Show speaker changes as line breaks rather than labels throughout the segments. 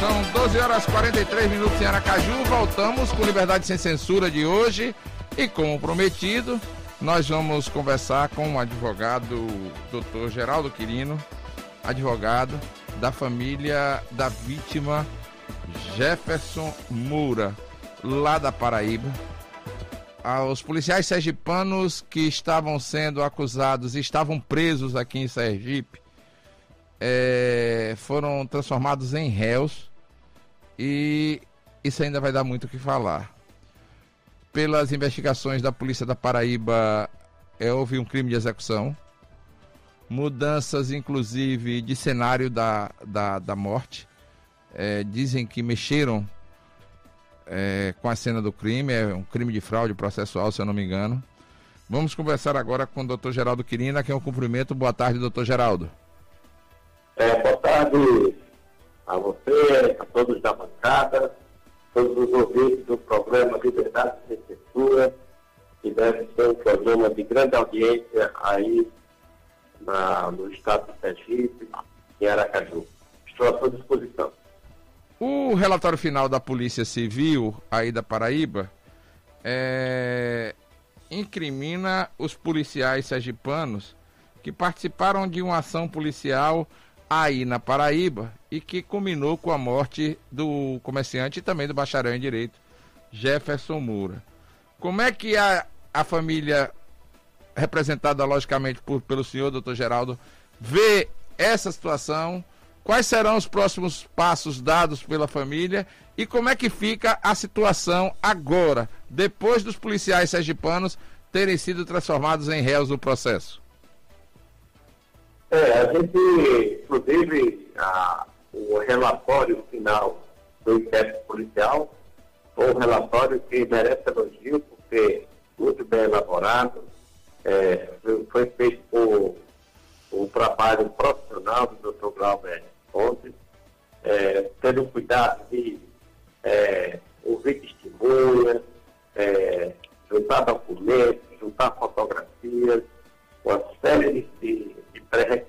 São 12 horas 43 minutos em Aracaju. Voltamos com Liberdade Sem Censura de hoje. E como prometido, nós vamos conversar com o advogado Dr. Geraldo Quirino, advogado da família da vítima Jefferson Moura, lá da Paraíba. Os policiais sergipanos que estavam sendo acusados e estavam presos aqui em Sergipe é, foram transformados em réus e isso ainda vai dar muito o que falar. Pelas investigações da Polícia da Paraíba, é, houve um crime de execução, mudanças inclusive de cenário da, da, da morte. É, dizem que mexeram é, com a cena do crime, é um crime de fraude processual, se eu não me engano. Vamos conversar agora com o doutor Geraldo Quirina, que é um cumprimento. Boa tarde, doutor Geraldo.
É, boa tarde a você, a todos da bancada, todos os ouvintes do programa Liberdade Sem Censura, que deve ser um programa de grande audiência aí na, no estado de Sergipe, em Aracaju. Estou à sua disposição.
O relatório final da Polícia Civil aí da Paraíba é, incrimina os policiais sergipanos que participaram de uma ação policial aí na Paraíba e que culminou com a morte do comerciante e também do bacharel em direito Jefferson Moura. Como é que a, a família, representada logicamente por, pelo senhor, doutor Geraldo, vê essa situação? Quais serão os próximos passos dados pela família e como é que fica a situação agora, depois dos policiais sergipanos terem sido transformados em réus no processo?
É, a gente, inclusive, a, o relatório final do inquérito policial foi um relatório que merece elogio, porque muito bem elaborado, é, foi feito por um trabalho profissional do Dr. Glauber Fontes, é, tendo cuidado de é, ouvir testemunhas, é, juntar documentos, juntar fotografias, uma série de, de pré-requisitos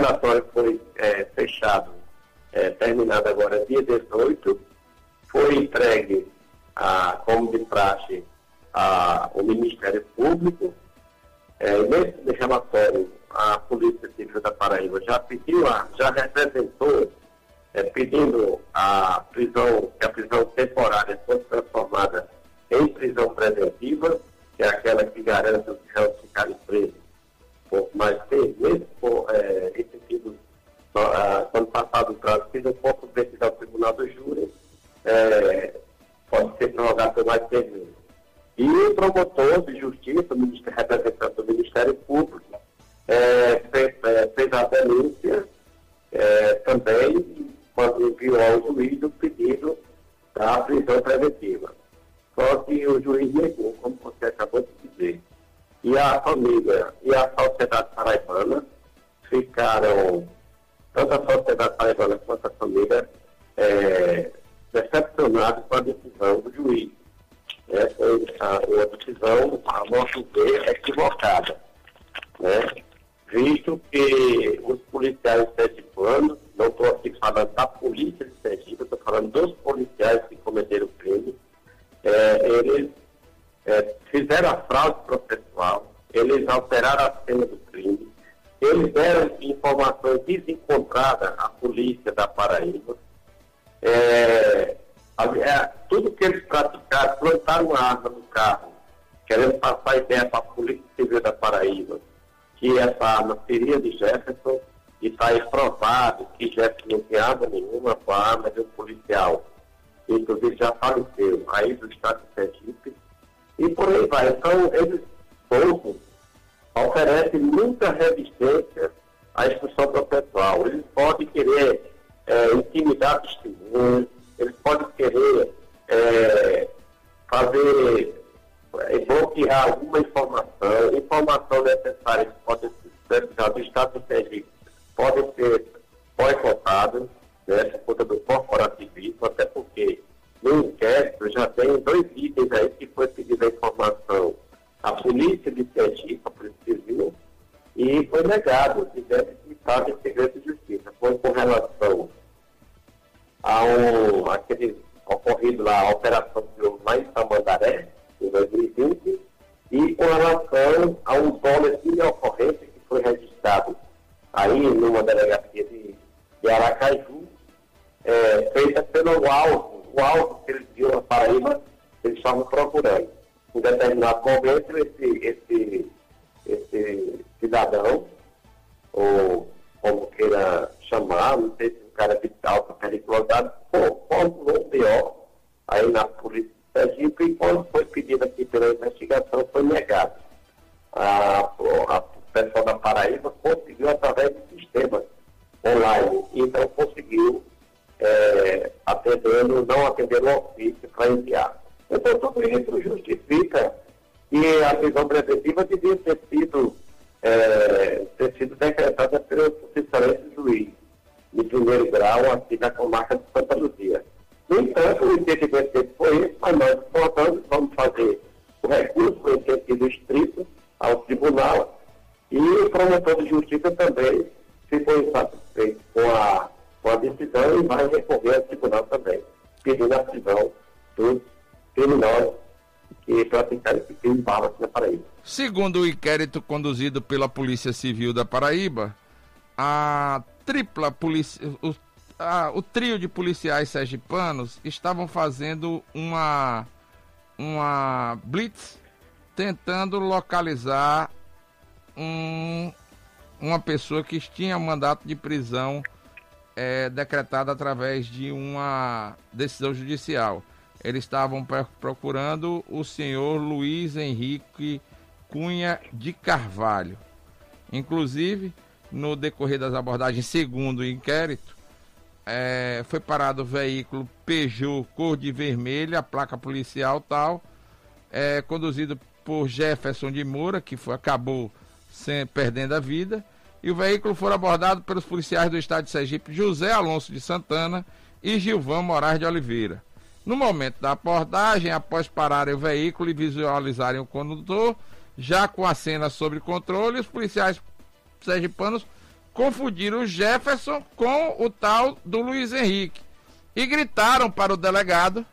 relatório foi é, fechado, é, terminado agora dia 18, foi entregue, a, como de praxe, ao Ministério Público. É, nesse relatório, a Polícia Civil da Paraíba já pediu, já representou, é, pedindo a prisão, que a prisão temporária fosse transformada em prisão preventiva que é aquela que garante os réus ficarem presos por mais seis meses, por, é, esse tipo, ah, quando passado o prazo, se não for submetido ao tribunal do júri, é, pode ser prorrogado por mais seis meses. E o promotor de justiça, representante do Ministério Público, é, fez, é, fez, a denúncia é, também, quando enviou ao juiz o pedido da prisão preventiva. Só que o juiz negou, como você acabou de dizer. E a família e a sociedade paraibana ficaram, tanto a sociedade paraibana quanto a seria de Jefferson, e está aí provado que Jefferson não tinha arma nenhuma com a arma de um policial inclusive já faleceu aí do estado de Sergipe, e por aí vai. Então, eles poucos oferecem muita resistência à instrução processual. Eles podem querer é, intimidar testemunhas, eles podem querer é, fazer, é, bloquear alguma informação, informação necessária que pode que a prisão preventiva devia ter sido, é, ter sido decretada pelo excelente juiz de primeiro grau aqui da comarca de Santa Luzia. No entanto, o entendimento foi esse, mas nós, portanto, vamos fazer o recurso em sentido estrito ao tribunal e o promotor de justiça também ficou insatisfeito com a, com a decisão e vai recorrer ao tribunal também, pedindo a prisão dos criminosos que praticaram esse crime bala na Paraíba.
Segundo o inquérito conduzido pela Polícia Civil da Paraíba, a tripla polícia, o, a, o trio de policiais sergipanos estavam fazendo uma uma blitz tentando localizar um, uma pessoa que tinha mandato de prisão é, decretado através de uma decisão judicial. Eles estavam procurando o senhor Luiz Henrique Cunha de Carvalho. Inclusive, no decorrer das abordagens, segundo o inquérito, é, foi parado o veículo Peugeot cor de vermelho, a placa policial tal, é, conduzido por Jefferson de Moura, que foi, acabou sem, perdendo a vida, e o veículo foi abordado pelos policiais do estado de Sergipe, José Alonso de Santana e Gilvão Moraes de Oliveira. No momento da abordagem, após pararem o veículo e visualizarem o condutor, já com a cena sob controle, os policiais sergipanos confundiram o Jefferson com o tal do Luiz Henrique e gritaram para o delegado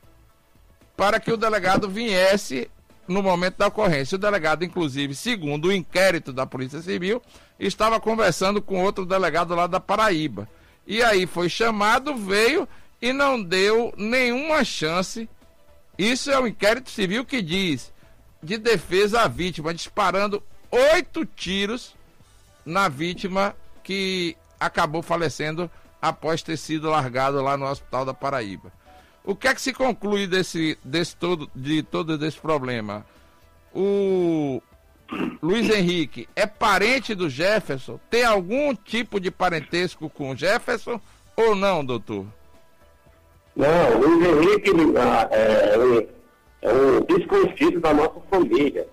para que o delegado viesse no momento da ocorrência. O delegado, inclusive, segundo o inquérito da Polícia Civil, estava conversando com outro delegado lá da Paraíba. E aí foi chamado, veio e não deu nenhuma chance. Isso é o inquérito civil que diz de defesa à vítima, disparando oito tiros na vítima que acabou falecendo após ter sido largado lá no Hospital da Paraíba. O que é que se conclui desse, desse todo, de todo esse problema? O Luiz Henrique é parente do Jefferson? Tem algum tipo de parentesco com o Jefferson ou não, doutor?
Não, Luiz Henrique ah, é, é um desconhecido da nossa família.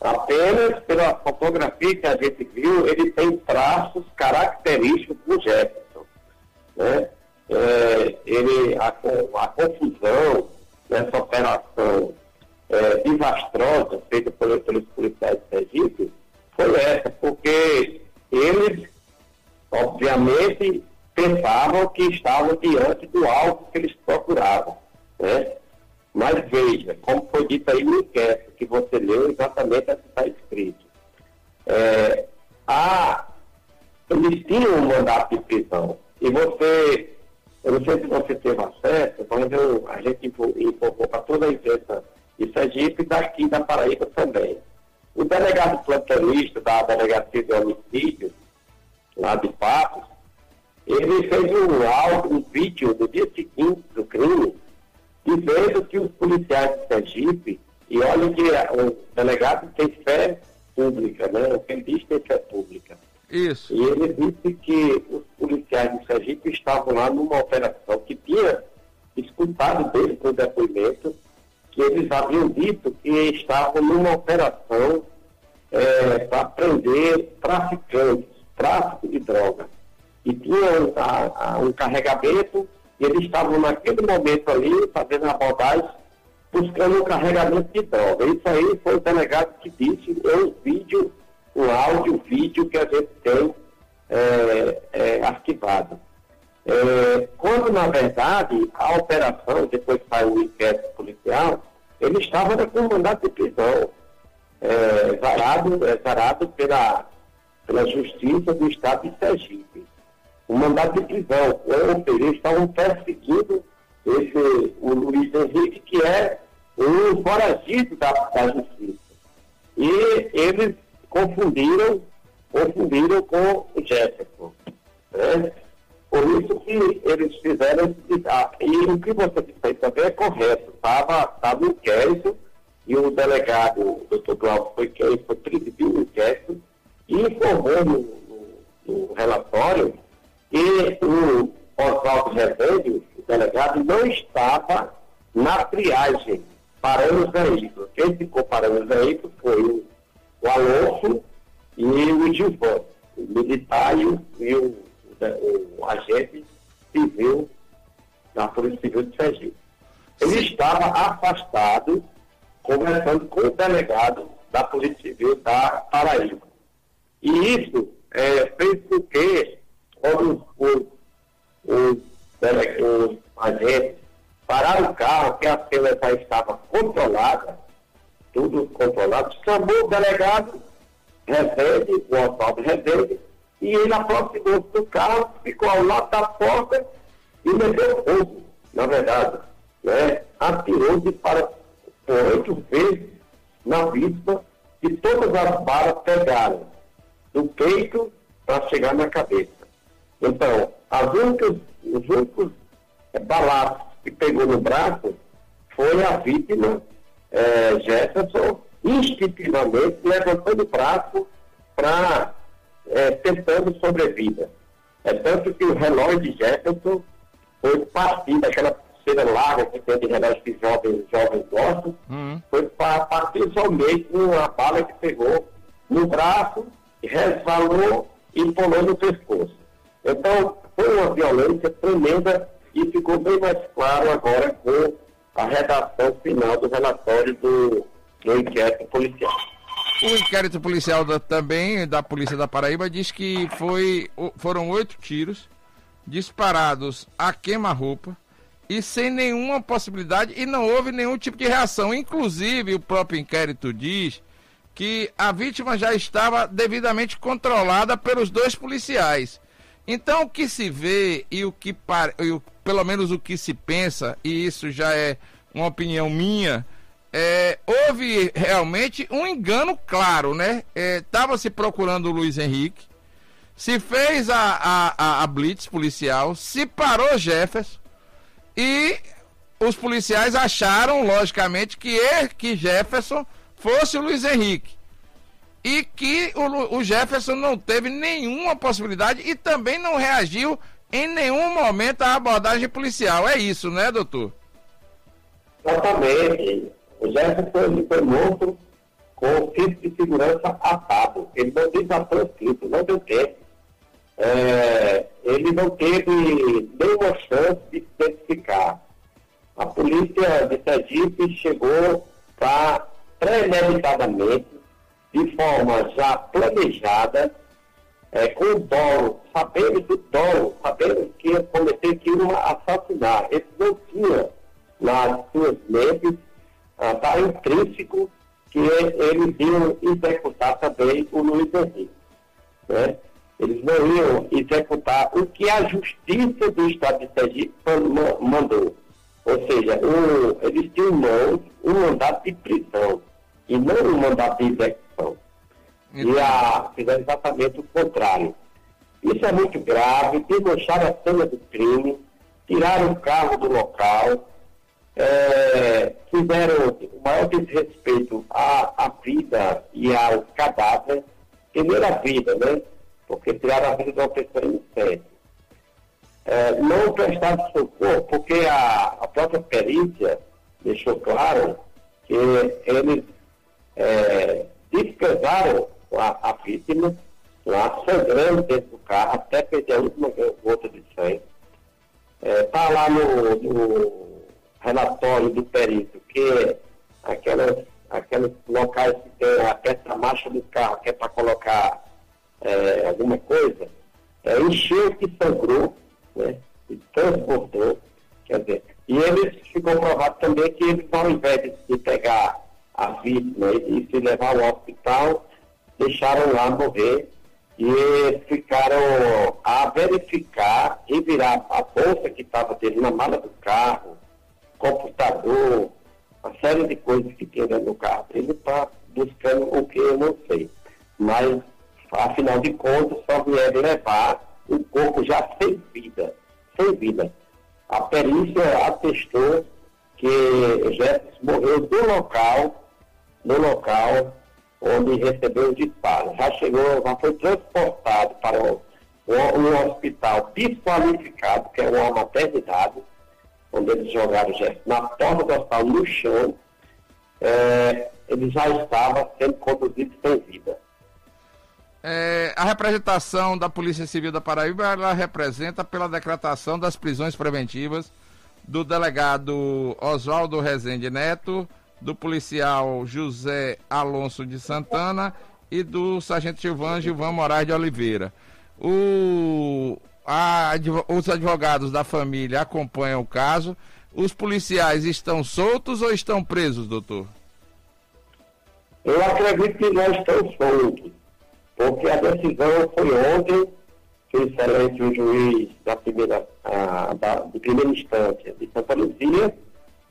Apenas pela fotografia que a gente viu, ele tem traços característicos do Jefferson. Né? É, ele, a, a, confusão nessa operação é, desastrosa feita pelos, pelos policiais de Sergipe foi essa, porque eles, obviamente, pensavam que estavam diante do alvo que eles procuravam. Né? Mas veja, como foi dito aí no inquérito, que você leu exatamente o que está escrito. É, a, eles tinham um mandato de prisão. E você, eu não sei se você teve acesso, mas eu, a gente informou para toda a imprensa de Sergipe e daqui da Paraíba também. O delegado plantonista da Delegacia de Homicídio, lá de Patos, ele fez um áudio, um vídeo no dia seguinte do crime, dizendo que os policiais de Sergipe, e olha que o delegado tem fé pública, né? O que diz tem fé pública.
Isso.
E ele disse que os policiais de Sergipe estavam lá numa operação que tinha escutado dele com o depoimento, que eles haviam dito que estavam numa operação é, para prender traficantes, tráfico de drogas e tinham a, a, um carregamento, e eles estavam naquele momento ali, fazendo a abordagem, buscando um carregamento de droga. Isso aí foi o delegado que disse, é um vídeo, um áudio, vídeo que a gente tem é, é, arquivado. É, quando, na verdade, a operação, depois saiu o inquérito policial, ele estava com mandato de prisão, é, varado, é, varado pela, pela Justiça do Estado de Sergipe. O mandato de prisão, ou seja, eles estavam perseguindo esse, o Luiz Henrique, que é um foragido da, da Justiça. E eles confundiram, confundiram com o Jefferson. Né? Por isso que eles fizeram E o que você disse também é correto. Estava tava inquérito e o delegado, o doutor Glauco, foi quem foi o inquérito e informou no, no, no relatório que o Oswaldo Rezende, o delegado, não estava na triagem parando os veículos. Quem ficou parando os veículos foi o, o Alonso e o Gilvan, o militar e o, e o o agente civil da Polícia Civil de Sergipe. Ele estava afastado, conversando com o delegado da Polícia Civil da Paraíba. E isso é, fez com que, quando os, os, os agentes pararam o carro, que a cena já estava controlada, tudo controlado, chamou o delegado Rezende, o Oswaldo Rezende, e ele aproximou-se do carro, ficou ao lado da porta e meteu fogo, na verdade. Né? Atirou de para oito vezes na vítima e todas as balas pegaram do peito para chegar na cabeça. Então, as únicas, os únicos balaços que pegou no braço foi a vítima é, Jefferson instintivamente levantando o braço para é, tentando sobrevida. É tanto que o relógio de Jefferson foi partir daquela pulseira larga que tem de relógio que jovens, jovens gostam, uhum. foi para partir somente com uma bala que pegou no braço, resvalou e pulou no pescoço. Então, foi uma violência tremenda e ficou bem mais claro agora com a redação final do relatório do, do inquérito policial.
O inquérito policial da, também da Polícia da Paraíba diz que foi, foram oito tiros disparados a queima-roupa e sem nenhuma possibilidade e não houve nenhum tipo de reação. Inclusive, o próprio inquérito diz que a vítima já estava devidamente controlada pelos dois policiais. Então, o que se vê e o que, e o, pelo menos o que se pensa, e isso já é uma opinião minha, é, houve realmente um engano claro, né? Estava é, se procurando o Luiz Henrique, se fez a, a, a, blitz policial, se parou Jefferson e os policiais acharam, logicamente, que, ele, que Jefferson fosse o Luiz Henrique. E que o, o Jefferson não teve nenhuma possibilidade e também não reagiu em nenhum momento à abordagem policial. É isso, né, doutor?
Exatamente. O Jefferson foi morto com o cinto de segurança atado. Ele não desatou o não deu tempo. É, ele não teve nenhuma chance de se identificar. A polícia de Sergipe chegou para premeditadamente, de forma já planejada, é, com dolo, sabendo do dolo, sabendo que ia cometer ia assassinar. Eles não tinham nas suas mentes está intrínseco que eles iam executar também o Luiz Henrique. Né? Eles não iam executar o que a Justiça do Estado de Sergipe mandou. Ou seja, um, eles tinham um mandato de prisão e não um mandato de execução. E a, fizeram exatamente o contrário. Isso é muito grave, desmancharam a cena do crime, tiraram o carro do local, é, fizeram o maior desrespeito à, à vida e ao cadáver, primeiro a vida, né? Porque tiraram a vida de uma pessoa inocente. É, não prestaram socorro, porque a, a própria perícia deixou claro que eles é, desprezaram a, a vítima lá, sangrando dentro do carro, até perder a última gota de sangue. Está é, lá no, no relatório do perito, que aquelas, aqueles locais que tem a peça marcha do carro, que é para colocar é, alguma coisa, é, encheu que sangrou, né? transportou, quer dizer, e eles ficou provado também que eles, ao invés de pegar a vítima e se levar ao hospital, deixaram lá morrer e ficaram a verificar e virar a bolsa que estava dele na mala do carro, computador, uma série de coisas que tinha dentro do carro. Ele está buscando o que eu não sei. Mas, afinal de contas, só vieram levar o corpo já sem vida. Sem vida. A perícia atestou que Jefferson morreu do local, no local onde recebeu o disparo. Já chegou, já foi transportado para um, um hospital desqualificado, que é uma maternidade, onde eles jogaram o Jefferson na porta do hospital, no chão. É, ele já estava sendo conduzido sem vida.
É, a representação da Polícia Civil da Paraíba ela representa pela decretação das prisões preventivas do delegado Oswaldo Rezende Neto, do policial José Alonso de Santana e do sargento Gilvan Gilvan Moraes de Oliveira. O, a, os advogados da família acompanham o caso. Os policiais estão soltos ou estão presos, doutor?
Eu acredito que não estão soltos porque a decisão foi ontem que o excelente juiz da primeira, a, da, de primeira instância de Santa Luzia,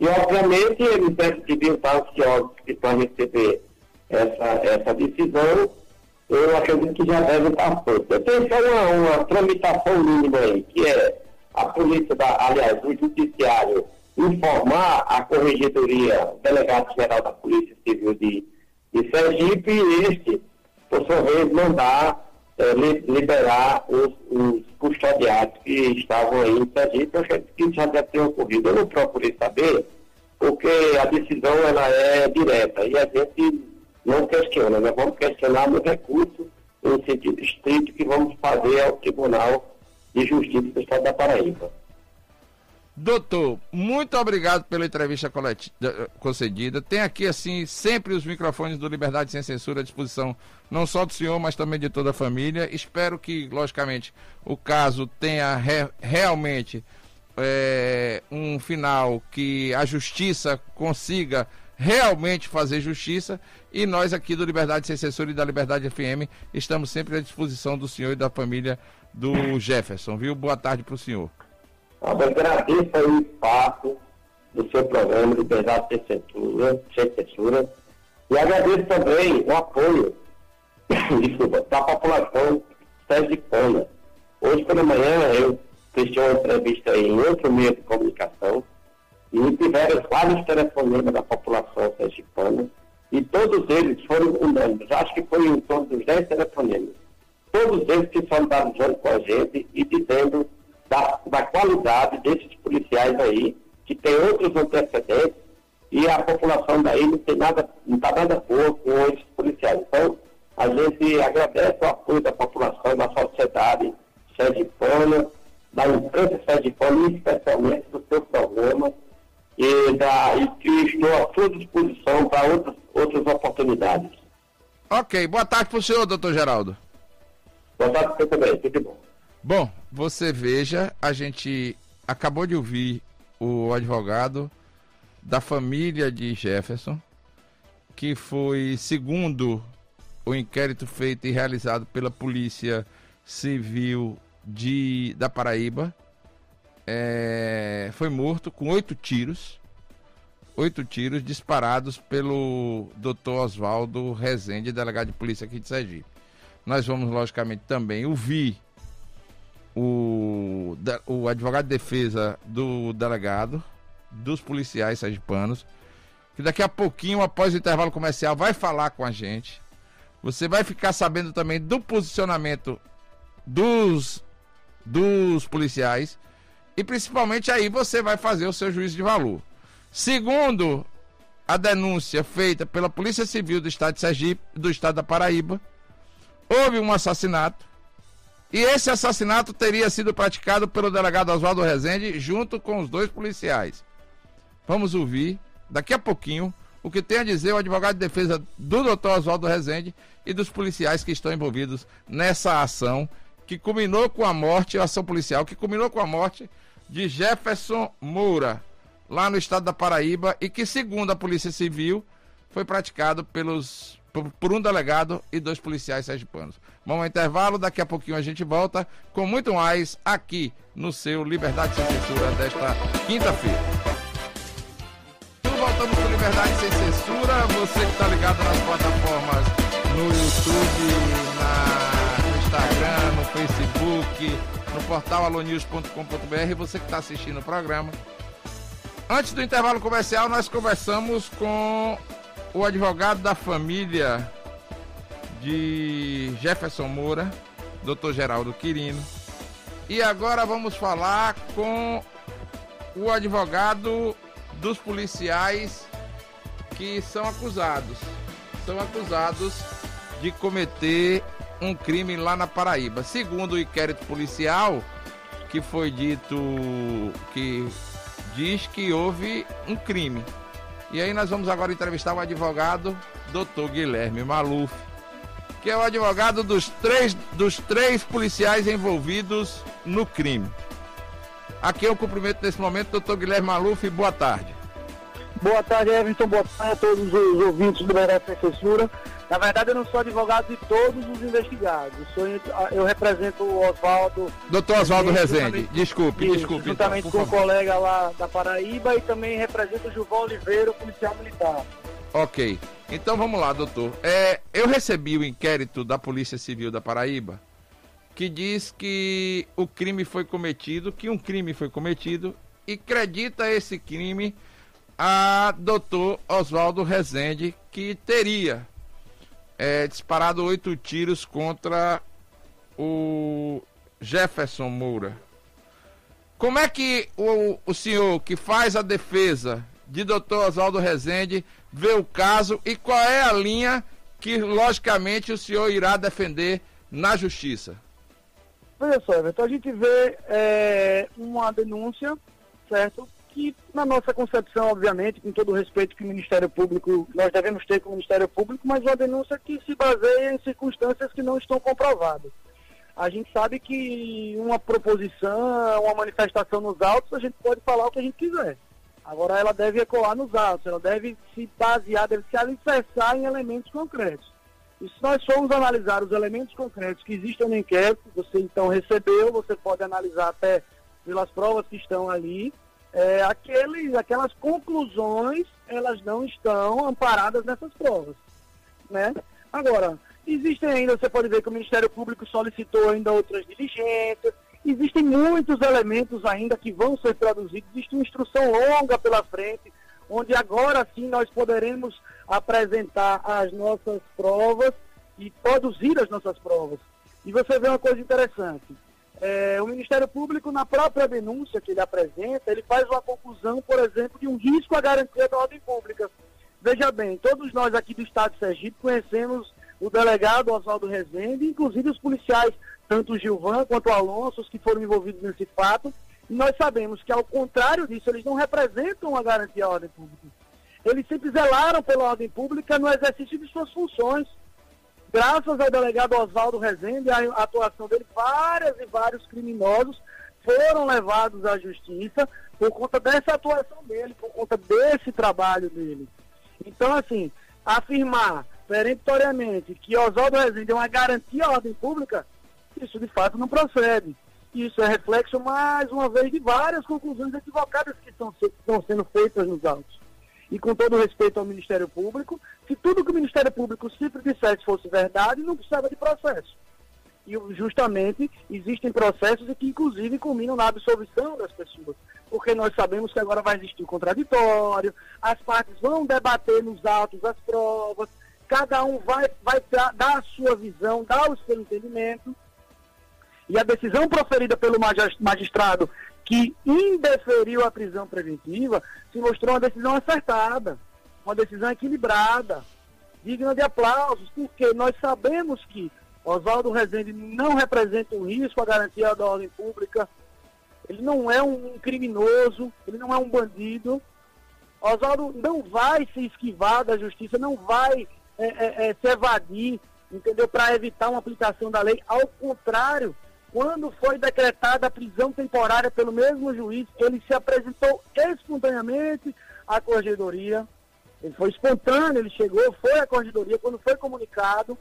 e obviamente eles deviam estar ansiosos para receber essa, essa decisão, eu acredito que já devem estar prontos. Tem só uma, uma tramitação mínima aí, que é a polícia, da, aliás, o judiciário informar a corregedoria, o delegado-geral da Polícia Civil de, de Sergipe, e este por sua vez, mandar é, liberar os, os, custodiados que estavam aí em que isso já deve ter ocorrido. Eu não procurei saber, porque a decisão ela é direta e a gente não questiona. Nós vamos questionar no recurso, no sentido estrito, que vamos fazer ao Tribunal de Justiça do Estado da Paraíba.
Doutor, muito obrigado pela entrevista concedida. Tem aqui, assim, sempre os microfones do Liberdade Sem Censura à disposição, não só do senhor, mas também de toda a família. Espero que, logicamente, o caso tenha re realmente é, um final que a justiça consiga realmente fazer justiça. E nós aqui do Liberdade Sem Censura e da Liberdade FM estamos sempre à disposição do senhor e da família do Jefferson, viu? Boa tarde para o senhor.
Eu agradeço aí o espaço do seu programa Liberdade Sem Censura, sem censura e agradeço também o apoio desculpa, da população sergipana. Hoje pela manhã eu fiz uma entrevista em outro meio de comunicação e tiveram vários telefonemas da população sergipana e todos eles foram unânimes. Acho que foi em torno dos 10 telefonemas. Todos eles se solidarizaram com a gente e dizendo da, da qualidade desses policiais aí, que tem outros antecedentes, e a população daí não tem nada, não está nada boa com esses policiais. Então, a gente agradece o apoio da população, da sociedade sergipana, da imprensa sergipana, e especialmente do seu programa, e, da, e que estou à sua disposição para outras, outras oportunidades.
Ok, boa tarde para o senhor, doutor Geraldo.
Boa tarde para você também, tudo bom.
Bom, você veja, a gente acabou de ouvir o advogado da família de Jefferson, que foi segundo o inquérito feito e realizado pela Polícia Civil de, da Paraíba, é, foi morto com oito tiros, oito tiros disparados pelo Dr. Oswaldo Rezende, delegado de polícia aqui de Sergipe. Nós vamos, logicamente, também ouvir o, o advogado de defesa do delegado, dos policiais sergipanos, que daqui a pouquinho, após o intervalo comercial, vai falar com a gente. Você vai ficar sabendo também do posicionamento dos, dos policiais e principalmente aí você vai fazer o seu juízo de valor. Segundo a denúncia feita pela Polícia Civil do Estado de Sergipe, do Estado da Paraíba, houve um assassinato e esse assassinato teria sido praticado pelo delegado Oswaldo Rezende junto com os dois policiais. Vamos ouvir daqui a pouquinho o que tem a dizer o advogado de defesa do doutor Oswaldo Rezende e dos policiais que estão envolvidos nessa ação que culminou com a morte, a ação policial que culminou com a morte de Jefferson Moura, lá no estado da Paraíba, e que, segundo a Polícia Civil, foi praticado pelos, por, um delegado e dois policiais sergipanos. Vamos ao intervalo, daqui a pouquinho a gente volta com muito mais aqui no seu Liberdade Sem Censura desta quinta-feira. Voltamos com Liberdade Sem Censura. Você que está ligado nas plataformas no YouTube, na, no Instagram, no Facebook, no portal alonews.com.br, você que está assistindo o programa. Antes do intervalo comercial, nós conversamos com o advogado da família de Jefferson Moura, Dr. Geraldo Quirino. E agora vamos falar com o advogado dos policiais que são acusados. São acusados de cometer um crime lá na Paraíba. Segundo o inquérito policial, que foi dito que diz que houve um crime. E aí nós vamos agora entrevistar o advogado Dr. Guilherme Maluf, que é o advogado dos três, dos três policiais envolvidos no crime. Aqui é o cumprimento nesse momento, doutor Guilherme Maluf, boa tarde.
Boa tarde, Everton, boa tarde a todos os ouvintes do Merece Censura. Na verdade, eu não sou advogado de todos os investigados. Sou, eu represento o Oswaldo.
Doutor Oswaldo Rezende, desculpe, isso, desculpe.
Juntamente então, com o colega lá da Paraíba e também represento o Gilvão Oliveira, o policial militar.
Ok. Então vamos lá, doutor. É, eu recebi o inquérito da Polícia Civil da Paraíba que diz que o crime foi cometido, que um crime foi cometido e acredita esse crime a doutor Oswaldo Rezende, que teria é, disparado oito tiros contra o Jefferson Moura. Como é que o, o senhor que faz a defesa de doutor Oswaldo Rezende vê o caso e qual é a linha que, logicamente, o senhor irá defender na justiça?
Veja só, Everton, a gente vê é, uma denúncia, certo? Que, na nossa concepção, obviamente, com todo o respeito que o Ministério Público, nós devemos ter com o Ministério Público, mas uma denúncia que se baseia em circunstâncias que não estão comprovadas. A gente sabe que uma proposição, uma manifestação nos autos, a gente pode falar o que a gente quiser. Agora, ela deve ecoar nos autos, ela deve se basear, deve se alicerçar em elementos concretos. E se nós formos analisar os elementos concretos que existem no inquérito, você então recebeu, você pode analisar até pelas provas que estão ali, é, aqueles, aquelas conclusões, elas não estão amparadas nessas provas. Né? Agora, existem ainda, você pode ver que o Ministério Público solicitou ainda outras diligências, existem muitos elementos ainda que vão ser traduzidos, existe uma instrução longa pela frente, onde agora sim nós poderemos apresentar as nossas provas e produzir as nossas provas. E você vê uma coisa interessante. É, o Ministério Público, na própria denúncia que ele apresenta, ele faz uma conclusão, por exemplo, de um risco à garantia da ordem pública. Veja bem, todos nós aqui do Estado de Sergipe conhecemos o delegado Oswaldo Rezende, inclusive os policiais, tanto o Gilvan quanto o Alonso, os que foram envolvidos nesse fato, e nós sabemos que, ao contrário disso, eles não representam a garantia à ordem pública. Eles sempre zelaram pela ordem pública no exercício de suas funções graças ao delegado Oswaldo Rezende, a atuação dele, várias e vários criminosos foram levados à justiça por conta dessa atuação dele, por conta desse trabalho dele. Então, assim, afirmar peremptoriamente que Oswaldo Rezende é uma garantia à ordem pública, isso de fato não procede. Isso é reflexo, mais uma vez, de várias conclusões equivocadas que estão, estão sendo feitas nos autos e com todo respeito ao Ministério Público, se tudo que o Ministério Público sempre dissesse fosse verdade, não precisava de processo. E justamente existem processos que inclusive culminam na absolvição das pessoas. Porque nós sabemos que agora vai existir o contraditório, as partes vão debater nos autos as provas, cada um vai, vai dar a sua visão, dar o seu entendimento. E a decisão proferida pelo magistrado que indeferiu a prisão preventiva, se mostrou uma decisão acertada, uma decisão equilibrada, digna de aplausos, porque nós sabemos que Oswaldo Rezende não representa um risco à garantia da ordem pública, ele não é um criminoso, ele não é um bandido. Oswaldo não vai se esquivar da justiça, não vai é, é, é, se evadir, entendeu, para evitar uma aplicação da lei. Ao contrário, quando foi decretada a prisão temporária pelo mesmo juiz, ele se apresentou espontaneamente à corregedoria. Ele foi espontâneo, ele chegou, foi à corregedoria, quando foi comunicado.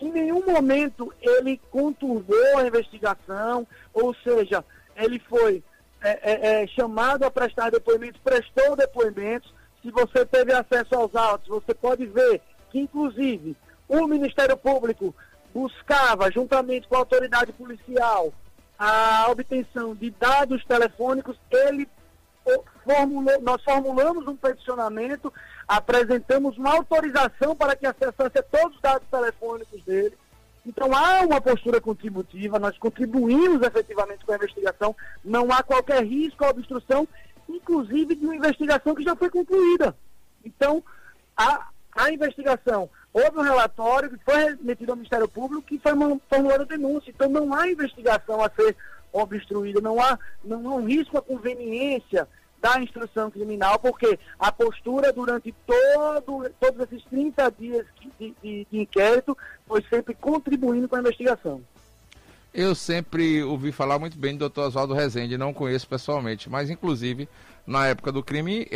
Em nenhum momento ele conturbou a investigação, ou seja, ele foi é, é, é, chamado a prestar depoimentos, prestou depoimentos. Se você teve acesso aos autos, você pode ver que, inclusive, o Ministério Público buscava, juntamente com a autoridade policial, a obtenção de dados telefônicos, ele formulou, nós formulamos um peticionamento, apresentamos uma autorização para que acessasse todos os dados telefônicos dele. Então há uma postura contributiva, nós contribuímos efetivamente com a investigação, não há qualquer risco à obstrução, inclusive de uma investigação que já foi concluída. Então, a, a investigação houve um relatório que foi remetido ao Ministério Público que foi formulada denúncia. Então não há investigação a ser obstruída, não há, não há um risco à conveniência da instrução criminal, porque a postura durante todo, todos esses 30 dias de, de, de inquérito foi sempre contribuindo com a investigação.
Eu sempre ouvi falar muito bem do doutor Oswaldo Rezende, não conheço pessoalmente, mas inclusive na época do crime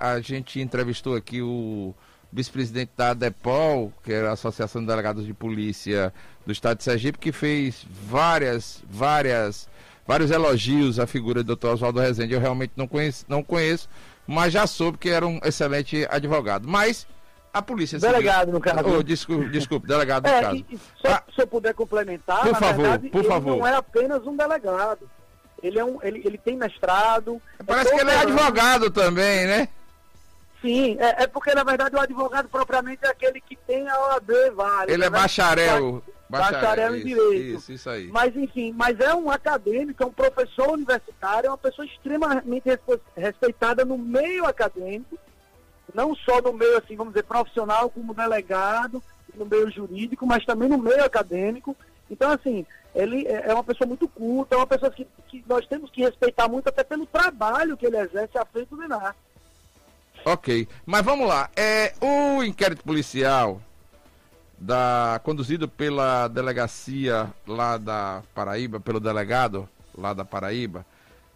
a, a gente entrevistou aqui o vice-presidente da ADEPOL, que era a Associação de Delegados de Polícia do Estado de Sergipe, que fez várias, várias, vários elogios à figura do Dr. Oswaldo Rezende. Eu realmente não conheço, não conheço, mas já soube que era um excelente advogado. Mas a polícia
delegado no caso
oh, desculpe, desculpe delegado
é,
no caso
e, só, ah, se eu puder complementar
por favor verdade, por
ele
favor
não é apenas um delegado ele é um ele, ele tem mestrado
parece é que ele é advogado também né
Sim, é, é, porque na verdade o advogado propriamente é aquele que tem a OAB válida.
Ele é né? bacharel.
Bacharel, bacharel em isso, Direito.
Isso, isso aí.
Mas enfim, mas é um acadêmico, é um professor universitário, é uma pessoa extremamente respeitada no meio acadêmico, não só no meio, assim, vamos dizer, profissional, como delegado, no meio jurídico, mas também no meio acadêmico. Então, assim, ele é, é uma pessoa muito culta, é uma pessoa que, que nós temos que respeitar muito, até pelo trabalho que ele exerce à frente do Minar.
Ok, mas vamos lá. É, o inquérito policial da, conduzido pela delegacia lá da Paraíba, pelo delegado lá da Paraíba,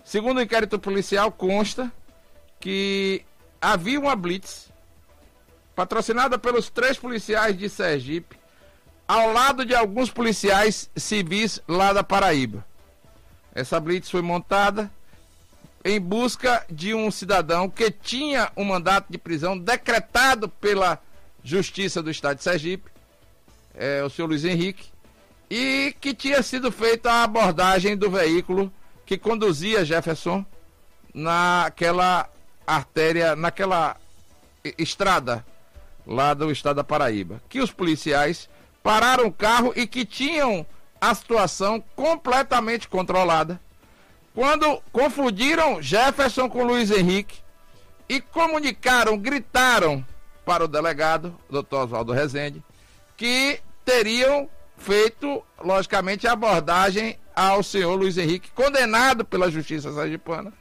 segundo o inquérito policial consta que havia uma blitz patrocinada pelos três policiais de Sergipe ao lado de alguns policiais civis lá da Paraíba. Essa blitz foi montada em busca de um cidadão que tinha um mandato de prisão decretado pela Justiça do Estado de Sergipe, é, o senhor Luiz Henrique, e que tinha sido feita a abordagem do veículo que conduzia Jefferson naquela artéria, naquela estrada lá do estado da Paraíba. Que os policiais pararam o carro e que tinham a situação completamente controlada quando confundiram Jefferson com Luiz Henrique e comunicaram, gritaram para o delegado, doutor Oswaldo Rezende, que teriam feito, logicamente, a abordagem ao senhor Luiz Henrique, condenado pela Justiça Sergipana,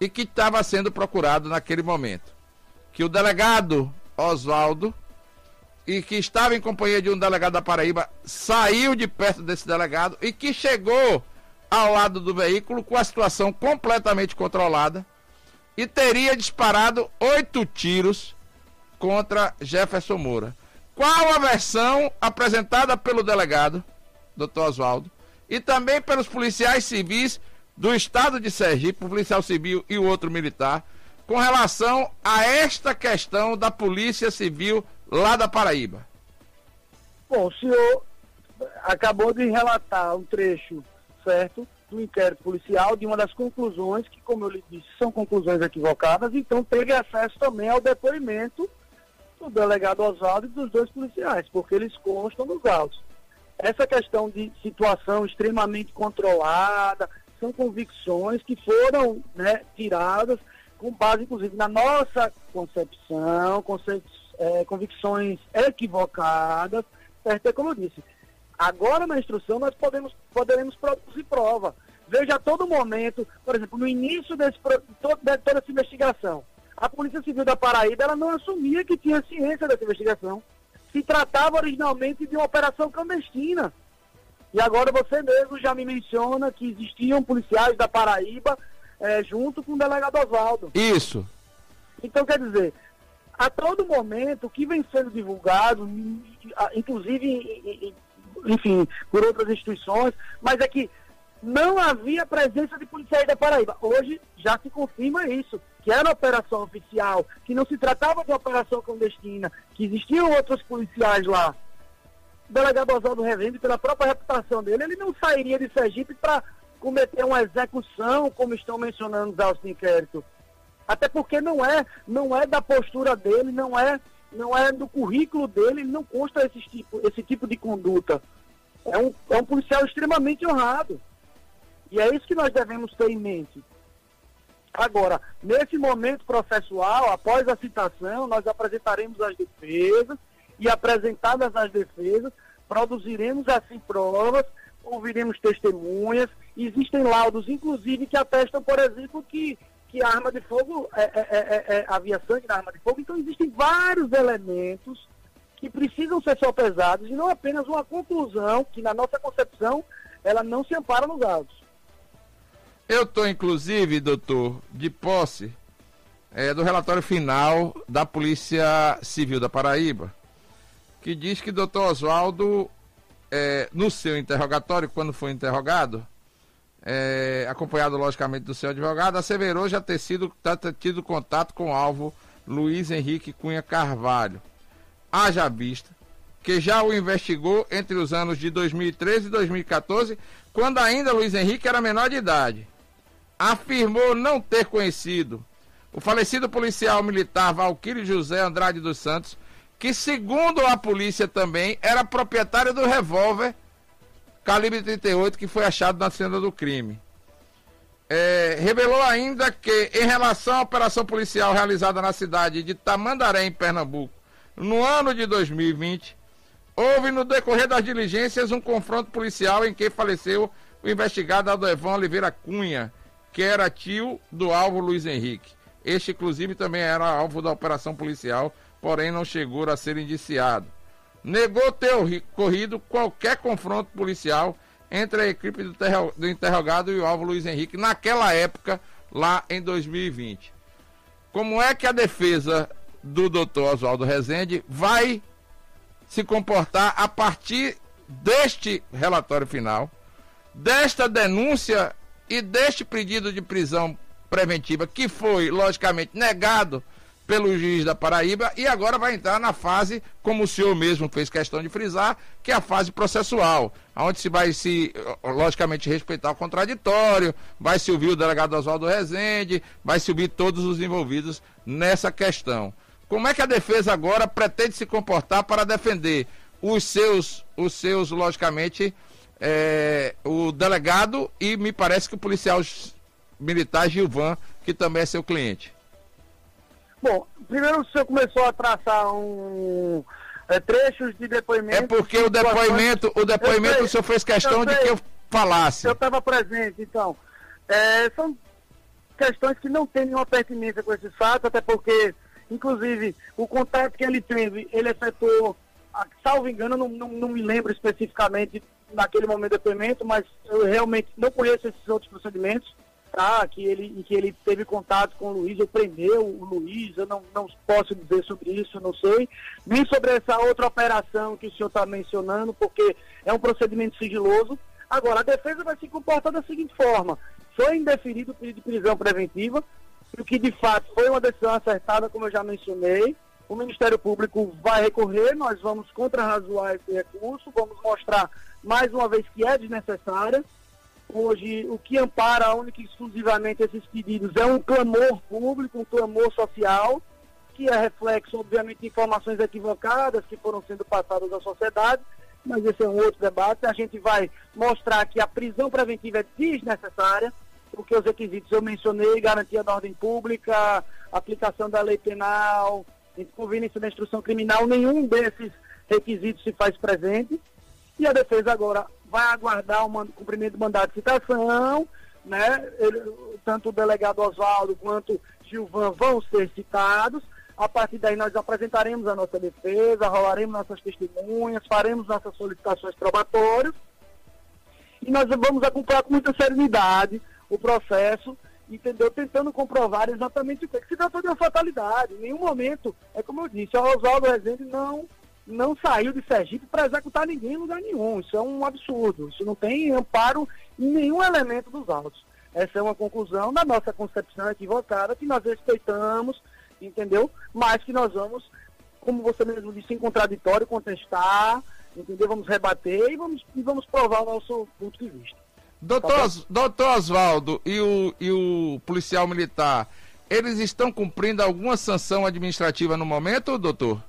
e que estava sendo procurado naquele momento. Que o delegado Oswaldo, e que estava em companhia de um delegado da Paraíba, saiu de perto desse delegado e que chegou ao lado do veículo com a situação completamente controlada e teria disparado oito tiros contra Jefferson Moura. Qual a versão apresentada pelo delegado, doutor Oswaldo, e também pelos policiais civis do estado de Sergipe, o policial civil e o outro militar, com relação a esta questão da polícia civil lá da Paraíba?
Bom, o senhor acabou de relatar um trecho certo do inquérito policial, de uma das conclusões, que, como eu lhe disse, são conclusões equivocadas, então teve acesso também ao depoimento do delegado Oswaldo e dos dois policiais, porque eles constam nos autos. Essa questão de situação extremamente controlada, são convicções que foram né, tiradas com base, inclusive, na nossa concepção, concep é, convicções equivocadas, certo? É como eu disse, Agora, na instrução, nós podemos, poderemos produzir prova. Veja a todo momento, por exemplo, no início desse, todo, de toda essa investigação, a Polícia Civil da Paraíba ela não assumia que tinha ciência dessa investigação. Se tratava originalmente de uma operação clandestina. E agora você mesmo já me menciona que existiam policiais da Paraíba é, junto com o delegado Oswaldo.
Isso.
Então, quer dizer, a todo momento, o que vem sendo divulgado, inclusive, enfim, por outras instituições, mas é que não havia presença de policiais da Paraíba. Hoje já se confirma isso, que era operação oficial, que não se tratava de operação clandestina, que existiam outros policiais lá. O delegado Oswaldo Revende, pela própria reputação dele, ele não sairia de Sergipe para cometer uma execução, como estão mencionando os autos de inquérito. Até porque não é, não é da postura dele, não é, não é do currículo dele, não consta esse tipo, esse tipo de conduta. É um, é um policial extremamente honrado. E é isso que nós devemos ter em mente. Agora, nesse momento processual, após a citação, nós apresentaremos as defesas e apresentadas as defesas, produziremos assim provas, ouviremos testemunhas, existem laudos, inclusive, que atestam, por exemplo, que que a arma de fogo é, é, é, é, havia sangue na arma de fogo. Então existem vários elementos que precisam ser sopesados e não apenas uma conclusão que na nossa concepção ela não se ampara nos autos.
Eu estou inclusive, doutor, de posse é, do relatório final da Polícia Civil da Paraíba, que diz que doutor Oswaldo, é, no seu interrogatório, quando foi interrogado, é, acompanhado logicamente do seu advogado, asseverou já ter sido ter tido contato com o alvo Luiz Henrique Cunha Carvalho. Haja vista que já o investigou entre os anos de 2013 e 2014, quando ainda Luiz Henrique era menor de idade. Afirmou não ter conhecido o falecido policial militar Valquírio José Andrade dos Santos, que segundo a polícia também era proprietário do revólver calibre 38 que foi achado na cena do crime. É, revelou ainda que, em relação à operação policial realizada na cidade de Tamandaré, em Pernambuco, no ano de 2020, houve no decorrer das diligências um confronto policial em que faleceu o investigado Adoevan Oliveira Cunha, que era tio do alvo Luiz Henrique. Este, inclusive, também era alvo da operação policial, porém não chegou a ser indiciado negou ter ocorrido qualquer confronto policial entre a equipe do, do interrogado e o alvo Luiz Henrique naquela época, lá em 2020. Como é que a defesa do doutor Oswaldo Rezende vai se comportar a partir deste relatório final, desta denúncia e deste pedido de prisão preventiva, que foi, logicamente, negado pelo juiz da Paraíba e agora vai entrar na fase, como o senhor mesmo fez questão de frisar, que é a fase processual, onde se vai se, logicamente, respeitar o contraditório, vai se ouvir o delegado Oswaldo Rezende, vai se ouvir todos os envolvidos nessa questão. Como é que a defesa agora pretende se comportar para defender os seus, os seus logicamente, é, o delegado e me parece que o policial militar Gilvan, que também é seu cliente?
Bom, primeiro o senhor começou a traçar um é, trechos de depoimento.
É porque o depoimento, o depoimento o senhor fez questão de que eu falasse.
Eu estava presente, então. É, são questões que não têm nenhuma pertinência com esses fatos, até porque, inclusive, o contato que ele teve, ele efetuou, salvo engano, não, não, não me lembro especificamente naquele momento do depoimento, mas eu realmente não conheço esses outros procedimentos que ele, que ele teve contato com o Luiz, ou prendeu o Luiz, eu não, não posso dizer sobre isso, não sei. Nem sobre essa outra operação que o senhor está mencionando, porque é um procedimento sigiloso. Agora, a defesa vai se comportar da seguinte forma: foi indeferido o pedido de prisão preventiva, o que de fato foi uma decisão acertada, como eu já mencionei. O Ministério Público vai recorrer, nós vamos contrarrazoar esse recurso, vamos mostrar mais uma vez que é desnecessária Hoje, o que ampara única e exclusivamente esses pedidos é um clamor público, um clamor social, que é reflexo, obviamente, de informações equivocadas que foram sendo passadas à sociedade, mas esse é um outro debate. A gente vai mostrar que a prisão preventiva é desnecessária, porque os requisitos eu mencionei, garantia da ordem pública, aplicação da lei penal, inconveniência da instrução criminal, nenhum desses requisitos se faz presente. E a defesa agora vai aguardar o cumprimento do mandato de citação, né? Ele, tanto o delegado Oswaldo quanto Gilvan vão ser citados. A partir daí nós apresentaremos a nossa defesa, rolaremos nossas testemunhas, faremos nossas solicitações probatórias E nós vamos acompanhar com muita serenidade o processo, entendeu? Tentando comprovar exatamente o que, é se tratou de uma fatalidade. Em nenhum momento, é como eu disse, o Oswaldo Rezende não, não saiu de Sergipe para executar ninguém em lugar nenhum. Isso é um absurdo. Isso não tem amparo em nenhum elemento dos autos. Essa é uma conclusão da nossa concepção equivocada, que nós respeitamos, entendeu? Mas que nós vamos, como você mesmo disse, em contraditório, contestar, entendeu? Vamos rebater e vamos, e vamos provar o nosso ponto de vista.
Doutor, doutor Oswaldo e o, e o policial militar, eles estão cumprindo alguma sanção administrativa no momento, doutor?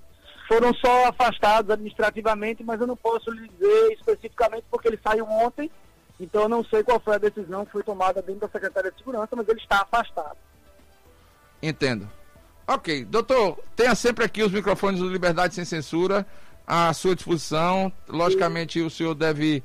Foram só afastados administrativamente, mas eu não posso lhe dizer especificamente porque ele saiu ontem, então eu não sei qual foi a decisão que foi tomada dentro da Secretaria de Segurança, mas ele está afastado.
Entendo. Ok, doutor, tenha sempre aqui os microfones do Liberdade Sem Censura à sua disposição. Logicamente, o senhor deve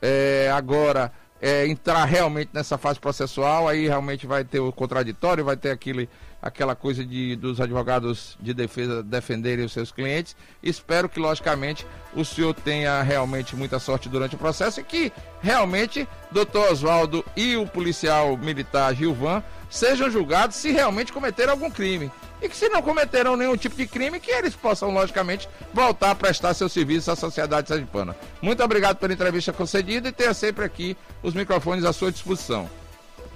é, agora é, entrar realmente nessa fase processual, aí realmente vai ter o contraditório, vai ter aquele, aquela coisa de, dos advogados de defesa defenderem os seus clientes. Espero que, logicamente, o senhor tenha realmente muita sorte durante o processo e que realmente doutor Oswaldo e o policial militar Gilvan sejam julgados se realmente cometeram algum crime. E que se não cometeram nenhum tipo de crime, que eles possam, logicamente, voltar a prestar seu serviço à sociedade sergipana. Muito obrigado pela entrevista concedida e tenha sempre aqui os microfones à sua disposição.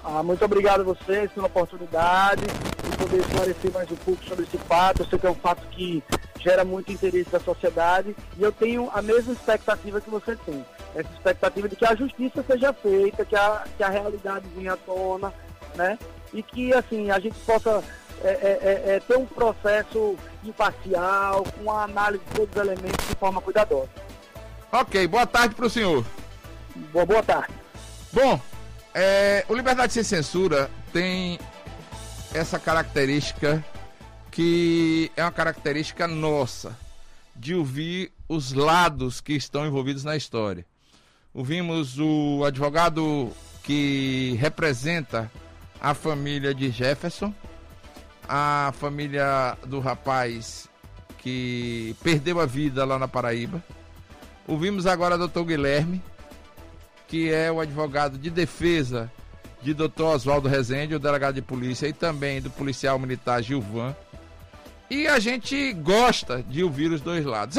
Ah, muito obrigado a vocês pela oportunidade de poder esclarecer mais um pouco sobre esse fato. Eu sei que é um fato que gera muito interesse da sociedade e eu tenho a mesma expectativa que você tem. Essa expectativa de que a justiça seja feita, que a, que a realidade venha à tona, né? E que, assim, a gente possa é, é, é, é ter um processo imparcial, com a análise de todos os elementos de forma cuidadosa.
Ok, boa tarde para o senhor.
Boa, boa tarde.
Bom, é, o Liberdade Sem Censura tem essa característica que é uma característica nossa, de ouvir os lados que estão envolvidos na história. Ouvimos o advogado que representa a família de Jefferson, a família do rapaz que perdeu a vida lá na Paraíba. Ouvimos agora o doutor Guilherme, que é o advogado de defesa de doutor Oswaldo Rezende, o delegado de polícia, e também do policial militar Gilvan. E a gente gosta de ouvir os dois lados.